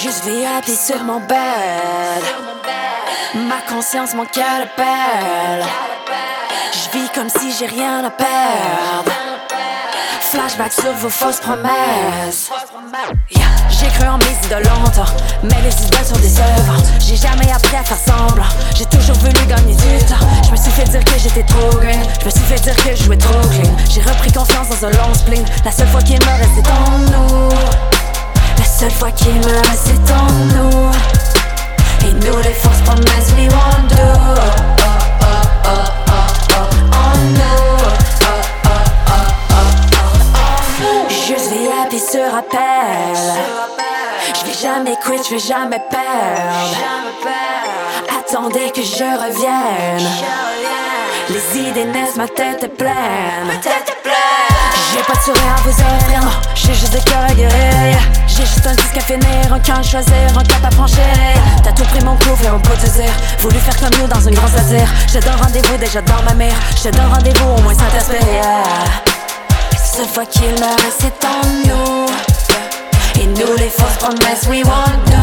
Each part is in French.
Juste VIP sur mon bed. Ma conscience, mon cœur appelle. Je vis comme si j'ai rien à perdre. Flashback sur vos fausses promesses. J'ai cru en mes idoles longtemps, mais les idoles sont des œuvres. J'ai jamais appris à faire semblant. J'ai toujours voulu gagner du temps. Je me suis fait dire que j'étais trop green. Je me suis fait dire que je jouais trop clean. J'ai repris confiance dans un long spleen. La seule fois qu'il me reste, c'est en nous. Seule fois qu'il me reste, c'est en nous. Et nous, les fausses promesses, we won't do. Nous. Oh. Juste. Je vais jamais quit, je vais jamais perdre. Attendez que je revienne. Les idées naissent, ma tête est pleine. J'ai pas de sourire à vous offrir, juste un à finir, un cap à franchir. T'as tout pris mon couvre et on peut te dire. Voulu faire comme nous dans une grande te donne rendez-vous déjà dans ma mère. Donne rendez-vous au moins Saint-Esprit. La seule fois qu'il me reste, c'est en nous. Et nous, les fausses promesses, we won't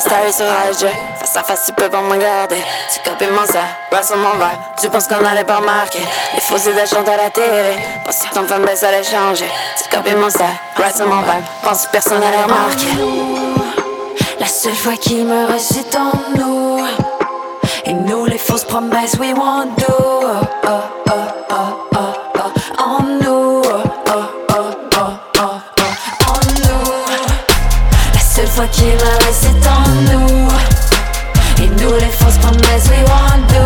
mon. Face à face, tu peux pas me regarder. Tu copies mon ça, sur mon vibe. Tu penses qu'on allait pas remarquer. Les faux idées à la télé. Pense que ton fanbase allait changer. Tu copies mon ça, rap sur mon vibe. Pense que personne allait remarquer. La seule fois qu'il me reste, c'est en nous. Et nous, les fausses promesses, we won't do. Oh, oh, oh, qui va rester en nous. Et nous les fausses promesses, we want to.